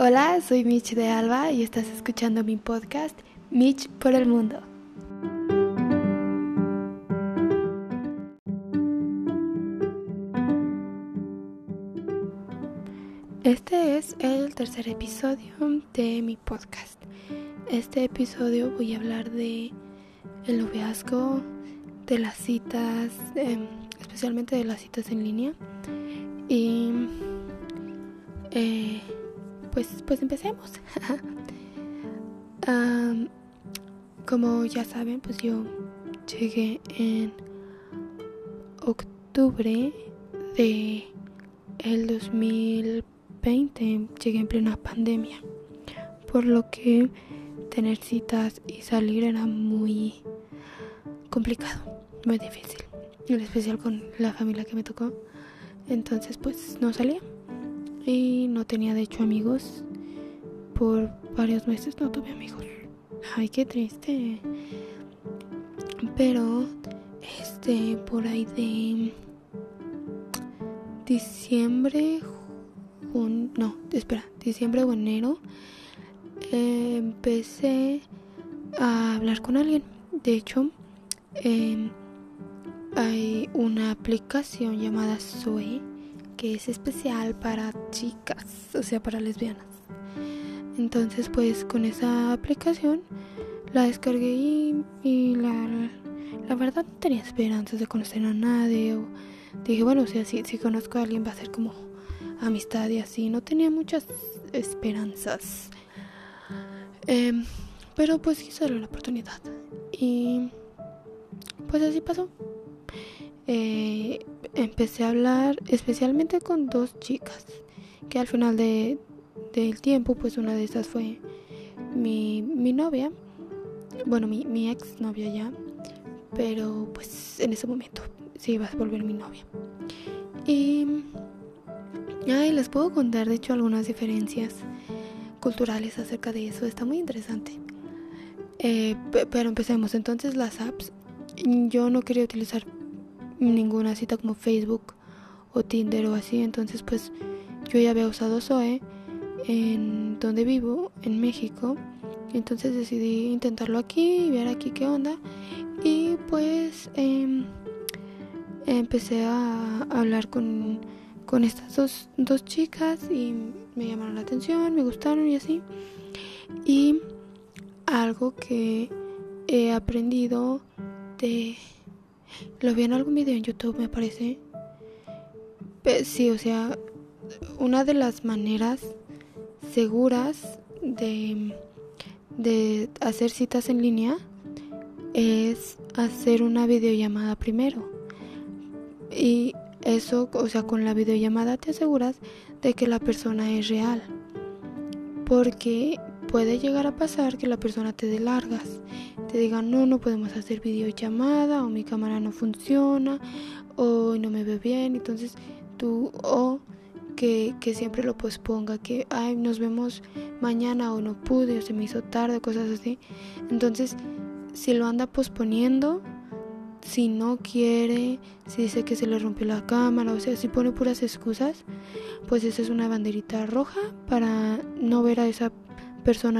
Hola, soy Mitch de Alba y estás escuchando mi podcast Mitch por el Mundo. Este es el tercer episodio de mi podcast. Este episodio voy a hablar de el noviazgo, de las citas, em, especialmente de las citas en línea y eh, pues, pues empecemos. como ya saben, pues yo llegué en octubre de el 2020, llegué en plena pandemia, por lo que tener citas y salir era muy complicado, muy difícil, en especial con la familia que me tocó. Entonces pues no salía y no tenía de hecho amigos. Por varios meses no tuve amigos. Ay, qué triste. Pero, este, por ahí de diciembre, no, espera, diciembre o enero, empecé a hablar con alguien. De hecho, em, hay una aplicación llamada Zoe que es especial para chicas, o sea, para lesbianas. Entonces, pues con esa aplicación la descargué y, la, la, verdad no tenía esperanzas de conocer a nadie. O dije, bueno, o sea, si, si conozco a alguien va a ser como amistad y así. No tenía muchas esperanzas. Em, pero pues quise darle la oportunidad. Y pues así pasó. Eh, empecé a hablar especialmente con dos chicas que al final de, del tiempo pues una de esas fue mi, mi novia bueno mi, mi ex novia ya pero pues en ese momento sí iba a volver mi novia. Y ay, les puedo contar de hecho algunas diferencias culturales acerca de eso está muy interesante. Eh, pero empecemos. Entonces las apps yo no quería utilizar ninguna cita como Facebook o Tinder o así. Entonces pues yo ya había usado Zoe en donde vivo, en México. Entonces decidí intentarlo aquí y ver aquí qué onda. Y pues em, empecé a hablar con, con estas dos, dos chicas y me llamaron la atención, me gustaron y así. Y algo que he aprendido de lo vi en algún video en YouTube, me parece. sí, o sea, una de las maneras seguras de, de hacer citas en línea es hacer una videollamada primero. Y eso, o sea, con la videollamada te aseguras de que la persona es real. Porque puede llegar a pasar que la persona te dé largas te digan no, no podemos hacer videollamada o mi cámara no funciona o no me ve bien, entonces tú o que, que siempre lo posponga, que ay, nos vemos mañana o no pude o se me hizo tarde, cosas así. Entonces, si lo anda posponiendo, si no quiere, si dice que se le rompió la cámara, o sea, si pone puras excusas, pues esa es una banderita roja para no ver a esa persona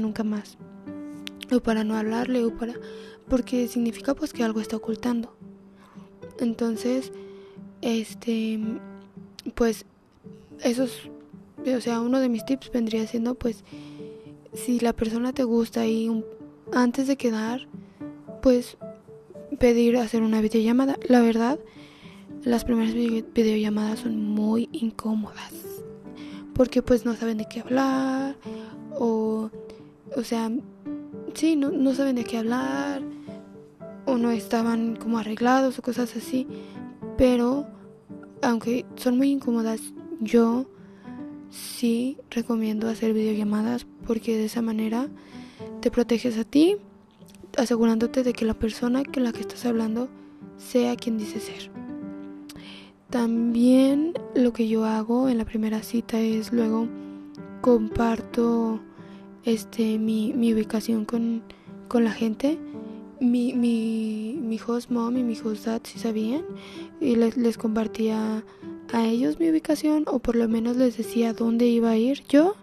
nunca más o para no hablarle o para porque significa pues que algo está ocultando. Entonces, este pues esos o sea, uno de mis tips vendría siendo pues si la persona te gusta y antes de quedar pues pedir hacer una videollamada. La verdad, las primeras videollamadas son muy incómodas porque pues no saben de qué hablar o sea, sí, no, no saben de qué hablar o no estaban como arreglados o cosas así. Pero, aunque son muy incómodas, yo sí recomiendo hacer videollamadas porque de esa manera te proteges a ti, asegurándote de que la persona con la que estás hablando sea quien dice ser. También lo que yo hago en la primera cita es luego comparto este, mi, mi ubicación con, la gente. Mi, mi, mi host mom y mi host dad sí sabían y les, les compartía a ellos mi ubicación o por lo menos les decía dónde iba a ir yo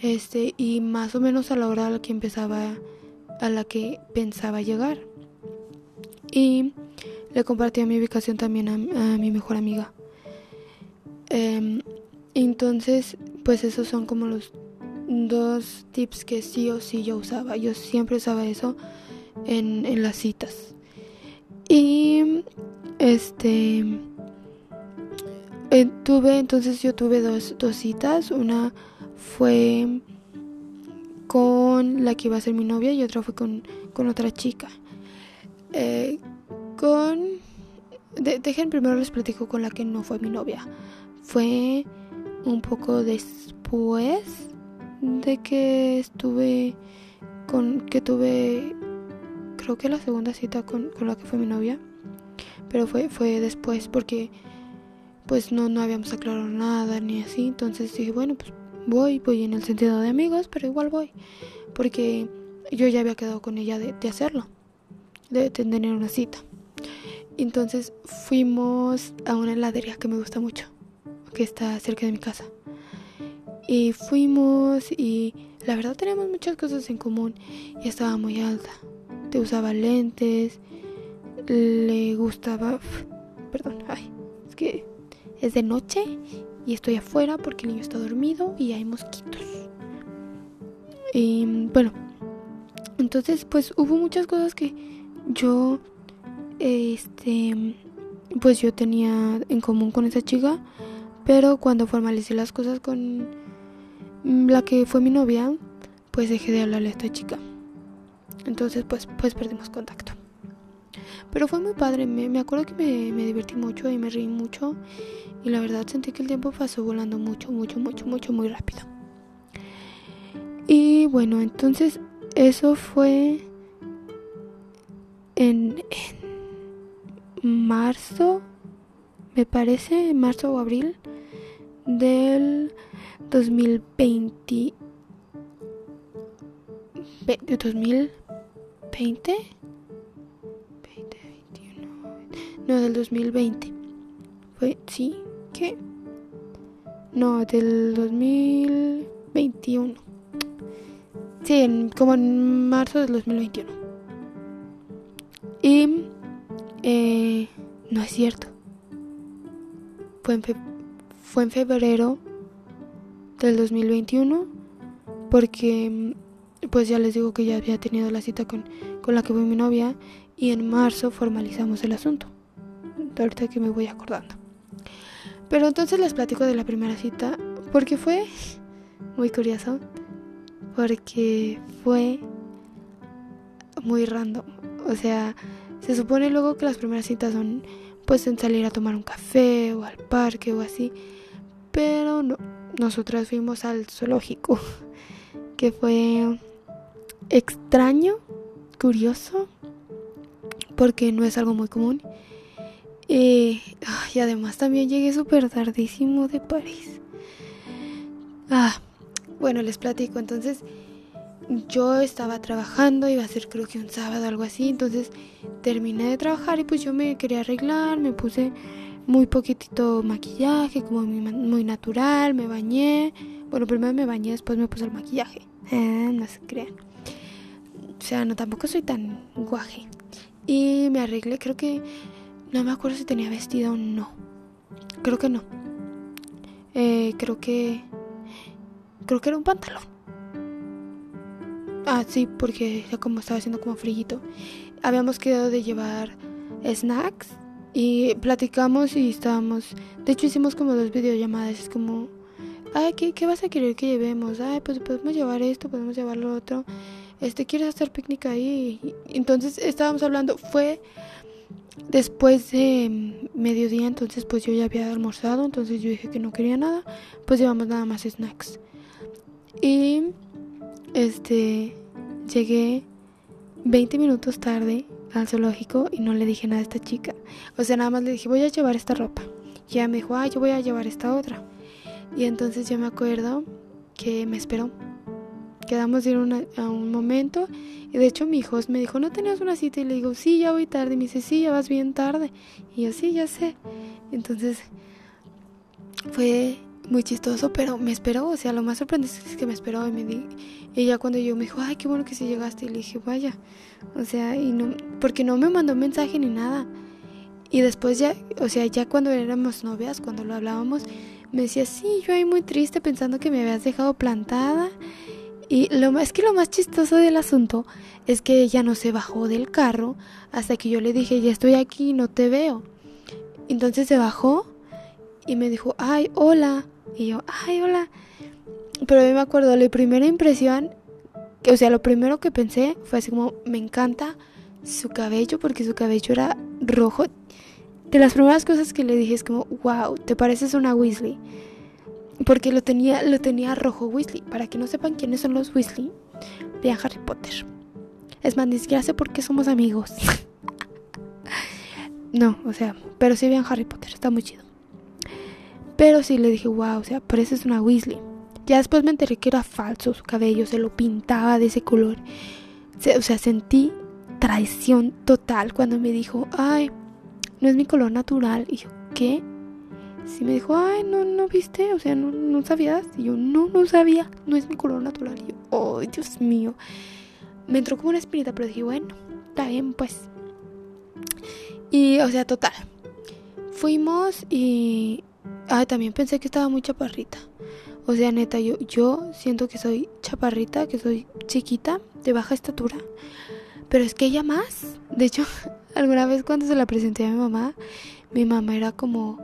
Este, y más o menos a la hora a la que empezaba, a la que pensaba llegar. Y le compartí mi ubicación también a, mi mejor amiga. Em, entonces, pues esos son como los dos tips que sí o sí yo usaba. Yo siempre usaba eso en, en las citas. Y este eh, tuve, entonces yo tuve dos, dos citas. Una fue con la que iba a ser mi novia y otra fue con, con otra chica. Eh, con... dejen primero les platico con la que no fue mi novia. Fue un poco después de que estuve con... que tuve... creo que la segunda cita con, con la que fue mi novia. Pero fue, fue después porque pues no, no habíamos aclarado nada ni así. Entonces dije, bueno, pues voy, voy en el sentido de amigos, pero igual voy. Porque yo ya había quedado con ella de, de hacerlo, de tener una cita. Entonces fuimos a una heladería que me gusta mucho, que está cerca de mi casa. Y fuimos y la verdad teníamos muchas cosas en común y estaba muy alta. Te usaba lentes, le gustaba... Perdón, ay, es que es de noche y estoy afuera porque el niño está dormido y hay mosquitos. Y bueno, entonces pues hubo muchas cosas que yo, este, pues yo tenía en común con esa chica, pero cuando formalicé las cosas con la que fue mi novia, pues dejé de hablarle a esta chica. Entonces pues, pues perdimos contacto. Pero fue muy padre, me, acuerdo que me, me, divertí mucho y me reí mucho. Y la verdad sentí que el tiempo pasó volando mucho, mucho, mucho, mucho, muy rápido. Y bueno, entonces eso fue en, en marzo, me parece, en marzo o abril del 2020. ¿De 2020? No, del 2020. Fue, sí, ¿qué? No, del 2021. Sí, como en marzo del 2021. Fue en febrero del 2021 porque pues ya les digo que ya había tenido la cita con, con la que fue mi novia y en marzo formalizamos el asunto ahorita que me voy acordando. Pero entonces les platico de la primera cita porque fue muy curioso, porque fue muy random. O sea, se supone luego que las primeras citas son pues en salir a tomar un café o al parque o así, pero no, nosotras fuimos al zoológico, que fue extraño, curioso, porque no es algo muy común y, además también llegué súper tardísimo de París. Ah, bueno, les platico. Entonces, yo estaba trabajando, iba a ser creo que un sábado o algo así. Entonces, terminé de trabajar y pues yo me quería arreglar. Me puse muy poquitito maquillaje, como muy, natural. Me bañé. Bueno, primero me bañé, después me puse el maquillaje. Eh, no se crean. O sea, no tampoco soy tan guaje. Y me arreglé, creo que no me acuerdo si tenía vestido o no. Creo que no. Eh, creo que... Creo que era un pantalón. Ah, sí, porque ya como estaba haciendo como frillito. Habíamos quedado de llevar snacks y platicamos y estábamos... De hecho hicimos como dos videollamadas. Es como... Ay, ¿qué, ¿qué vas a querer que llevemos? Ay, pues podemos llevar esto, podemos llevar lo otro. Este, ¿quieres hacer picnic ahí? Entonces estábamos hablando. Fue Después de mediodía, entonces pues yo ya había almorzado, entonces yo dije que no quería nada, pues llevamos nada más snacks. Y este llegué 20 minutos tarde al zoológico y no le dije nada a esta chica. O sea, nada más le dije, voy a llevar esta ropa. Y ella me dijo, ah, yo voy a llevar esta otra. Y entonces yo me acuerdo que me esperó quedamos de ir a un momento y de hecho mi hijo me dijo, ¿no tenías una cita? Y le digo, sí, ya voy tarde. Y me dice, sí, ya vas bien tarde. Y yo, sí, ya sé. Entonces fue, muy chistoso, pero me esperó, o sea, lo más sorprendente es que me esperó y me di, y ya cuando yo me dijo, ay, qué bueno que sí llegaste, y le dije, vaya, o sea, y no, porque no me mandó mensaje ni nada, y después ya, o sea, ya cuando éramos novias, cuando lo hablábamos, me decía, sí, yo ahí muy triste pensando que me habías dejado plantada, y lo es que lo más chistoso del asunto es que ella no se bajó del carro hasta que yo le dije, ya estoy aquí, no te veo. Entonces se bajó y me dijo, ay, hola. Y yo, ay, hola. Pero mí me acuerdo, la primera impresión, o sea, lo primero que pensé fue así como, me encanta su cabello porque su cabello era rojo. De las primeras cosas que le dije es como, wow, te pareces una Weasley. Porque lo tenía, lo tenía rojo Weasley. Para que no sepan quiénes son los Weasley, vean Harry Potter. Es más, ni siquiera somos amigos. no, o sea, pero sí vean Harry Potter, está muy chido. Pero sí le dije, wow, o sea, pareces una Weasley. Ya después me enteré que era falso su cabello, se lo pintaba de ese color. o sea, sentí traición total cuando me dijo, ay, no es mi color natural. Y yo, ¿qué? Sí me dijo, ay, no, no viste, o sea, no, no sabías. Y yo, no, no sabía, no es mi color natural. Y yo, ay, Dios mío. Me entró como una espinita, pero dije, bueno, está bien, pues. Y, o sea, total. Fuimos y Ah, también pensé que estaba muy chaparrita. O sea, neta, yo, yo siento que soy chaparrita, que soy chiquita, de baja estatura. Pero es que ella más. De hecho, alguna vez cuando se la presenté a mi mamá, mi mamá era como,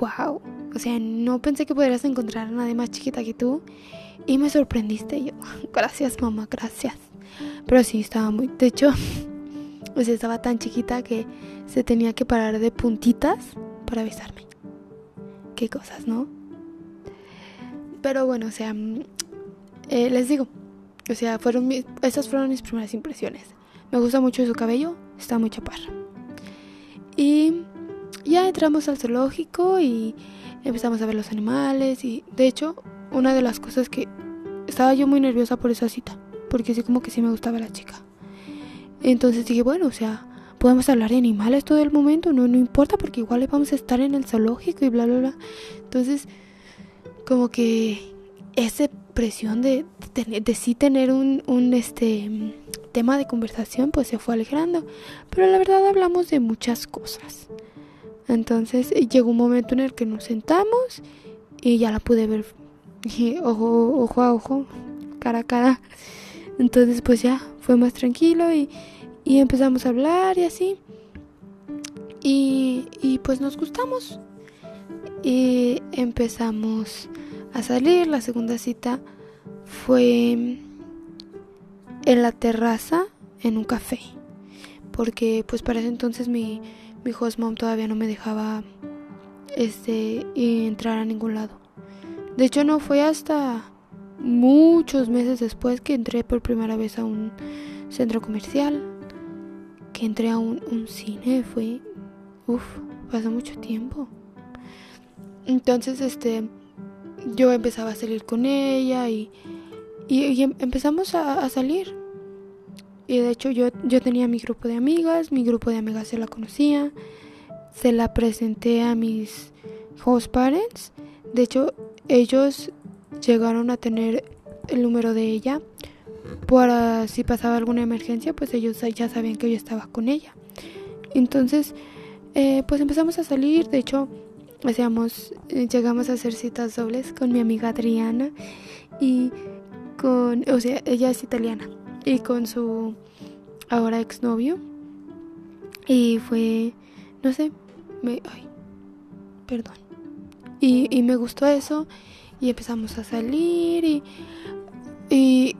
wow. O sea, no pensé que pudieras encontrar a nadie más chiquita que tú. Y me sorprendiste. yo, gracias mamá, gracias. Pero sí, estaba muy... De hecho, o sea, estaba tan chiquita que se tenía que parar de puntitas para besarme qué cosas, ¿no? Pero bueno, o sea, eh, les digo, o sea, fueron mis, esas fueron mis primeras impresiones. Me gusta mucho su cabello, está muy chaparra. Y ya entramos al zoológico y empezamos a ver los animales y de hecho, una de las cosas que estaba yo muy nerviosa por esa cita, porque sí como que sí me gustaba la chica. Entonces dije, bueno, o sea, podemos hablar de animales todo el momento, no, no importa porque igual vamos a estar en el zoológico y bla, bla, bla. Entonces, como que esa presión de, de, sí tener un, un este, tema de conversación, pues se fue alegrando. Pero la verdad hablamos de muchas cosas. Entonces llegó un momento en el que nos sentamos y ya la pude ver ojo, ojo a ojo, cara a cara. Entonces pues ya fue más tranquilo y y empezamos a hablar y así. Y, y pues nos gustamos. Y empezamos a salir. La segunda cita fue en la terraza en un café. Porque pues para ese entonces mi, mi host mom todavía no me dejaba este entrar a ningún lado. De hecho no fue hasta muchos meses después que entré por primera vez a un centro comercial que entré a un, cine fue, uff, pasó mucho tiempo. Entonces, este, yo empezaba a salir con ella y, y, em, empezamos a, salir. Y de hecho yo, yo tenía mi grupo de amigas, mi grupo de amigas se la conocía, se la presenté a mis host parents. De hecho, ellos llegaron a tener el número de ella para si pasaba alguna emergencia, pues ellos ya sabían que yo estaba con ella. Entonces, eh, pues empezamos a salir, de hecho, hacíamos, eh, llegamos a hacer citas dobles con mi amiga Adriana y con, o sea, ella es italiana y con su ahora exnovio y fue, no sé, ay, perdón. Y, me gustó eso y empezamos a salir y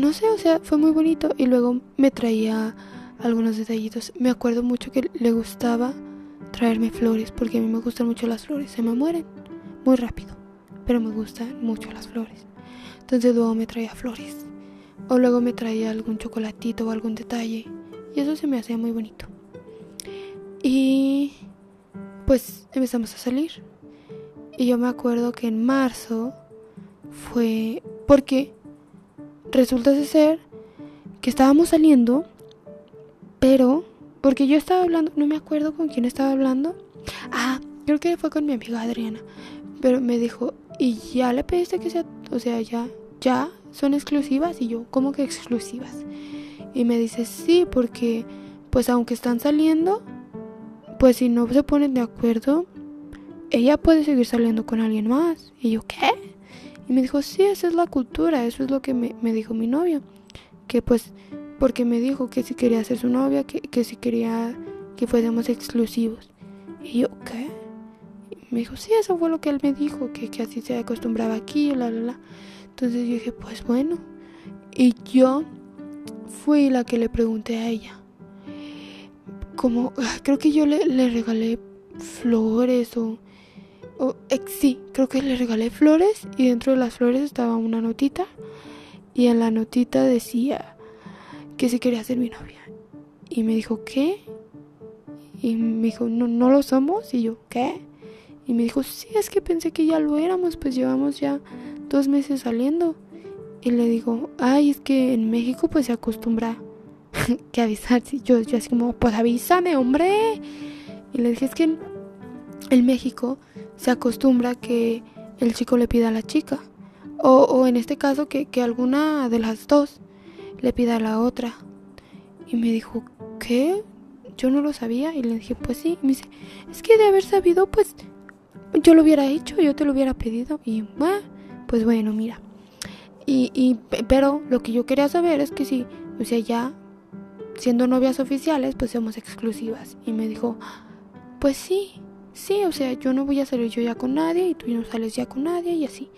no sé, o sea, fue muy bonito y luego me traía algunos detallitos. Me acuerdo mucho que le gustaba traerme flores porque a mí me gustan mucho las flores, se me mueren muy rápido, pero me gustan mucho las flores. Entonces luego me traía flores o luego me traía algún chocolatito o algún detalle y eso se me hacía muy bonito. Y pues empezamos a salir. Y yo me acuerdo que en marzo fue porque resulta ser que estábamos saliendo, pero porque yo estaba hablando, no me acuerdo con quién estaba hablando. Ah, creo que fue con mi amiga Adriana. Pero me dijo, ¿y ya le pediste que sea, o sea, ya, ya son exclusivas? Y yo, ¿cómo que exclusivas? Y me dice, sí, porque pues aunque están saliendo, pues si no se ponen de acuerdo, ella puede seguir saliendo con alguien más. Y yo, ¿qué? Y me dijo, sí, esa es la cultura, eso es lo que me, me dijo mi novio. Que pues, porque me dijo que si quería ser su novia, que, que si quería que fuésemos exclusivos. Y yo, ¿qué? Me dijo, sí, eso fue lo que él me dijo, que, que así se acostumbraba aquí, la, la, la. Entonces yo dije, pues bueno. Y yo fui la que le pregunté a ella. Como, ah, creo que yo le, le regalé flores o, o eh, sí, creo que le regalé flores y dentro de las flores estaba una notita y en la notita decía que si quería ser mi novia. Y me dijo, ¿qué? Y me dijo, no, no lo somos. Y yo, ¿qué? Y me dijo, sí, es que pensé que ya lo éramos, pues llevamos ya dos meses saliendo. Y le digo, ay, es que en México pues se acostumbra que avisar. Yo, yo así como, pues avísame, hombre. Y le dije, es que en, México se acostumbra que el chico le pida a la chica. O, o en este caso que, que alguna de las dos le pida a la otra. Y me dijo, ¿qué? Yo no lo sabía. Y le dije, pues sí. Y me dice, es que de haber sabido, pues yo lo hubiera hecho, yo te lo hubiera pedido. Y, bueno, pues bueno, mira. Y, y, pero lo que yo quería saber es que si, o sea, ya siendo novias oficiales, pues somos exclusivas. Y me dijo, pues sí, sí, o sea, yo no voy a salir yo ya con nadie y tú no sales ya con nadie y así.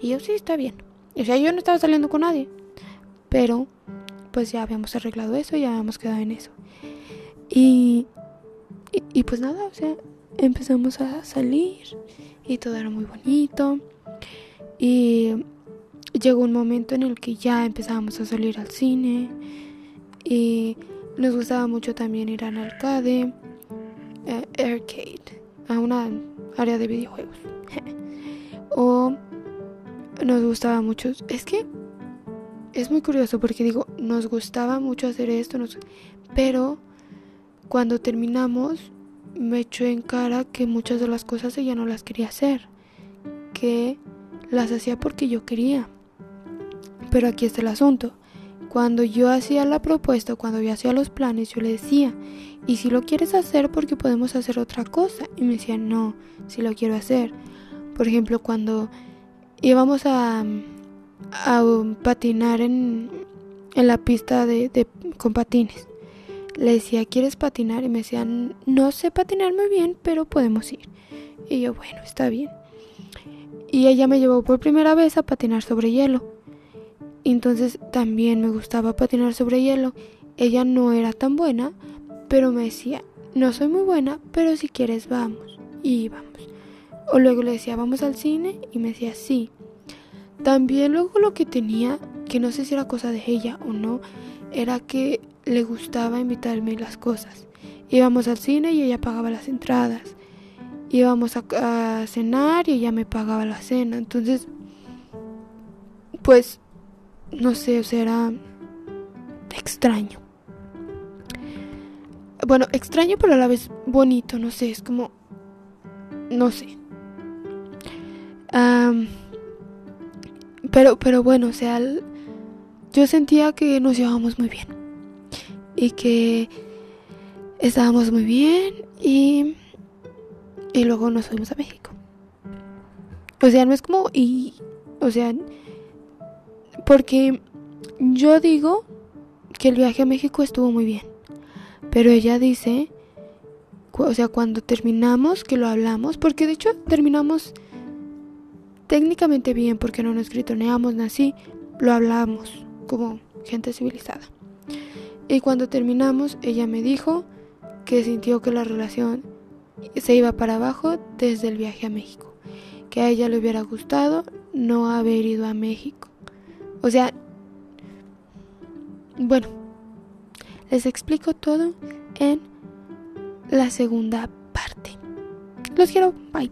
Y yo sí, está bien. O sea, yo no estaba saliendo con nadie. Pero, pues ya habíamos arreglado eso, ya habíamos quedado en eso. Y, y, pues nada, o sea, empezamos a salir y todo era muy bonito. Y llegó un momento en el que ya empezábamos a salir al cine y nos gustaba mucho también ir al arcade, eh, arcade, a una área de videojuegos. o nos gustaba mucho, es que es muy curioso porque digo, nos gustaba mucho hacer esto, pero cuando terminamos me echó en cara que muchas de las cosas ella no las quería hacer, que las hacía porque yo quería. Pero aquí está el asunto. Cuando yo hacía la propuesta, cuando yo hacía los planes, yo le decía, ¿y si lo quieres hacer porque podemos hacer otra cosa? Y me decía, no, si lo quiero hacer. Por ejemplo, cuando íbamos a, patinar en, la pista con patines, le decía, ¿quieres patinar? Y me decían, no sé patinar muy bien, pero podemos ir. Y yo, bueno, está bien. Y ella me llevó por primera vez a patinar sobre hielo. Entonces también me gustaba patinar sobre hielo. Ella no era tan buena, pero me decía, no soy muy buena, pero si quieres vamos. Y íbamos. O luego le decía, vamos al cine, y me decía, sí. También luego lo que tenía, que no sé si era cosa de ella o no, era que le gustaba invitarme las cosas. Íbamos al cine y ella pagaba las entradas. Íbamos a, a cenar y ella me pagaba la cena. Entonces, pues no sé, o sea, era extraño. Bueno, extraño pero a la vez bonito, no sé, es como, no sé. pero, pero bueno, o sea, yo sentía que nos llevábamos muy bien y que estábamos muy bien y, y luego nos fuimos a México. O sea, no es como, y, o sea, porque yo digo que el viaje a México estuvo muy bien. Pero ella dice, o sea, cuando terminamos, que lo hablamos, porque de hecho terminamos técnicamente bien, porque no nos gritoneamos así, lo hablamos como gente civilizada. Y cuando terminamos, ella me dijo que sintió que la relación se iba para abajo desde el viaje a México, que a ella le hubiera gustado no haber ido a México o sea, bueno, les explico todo en la segunda parte. Los quiero, bye.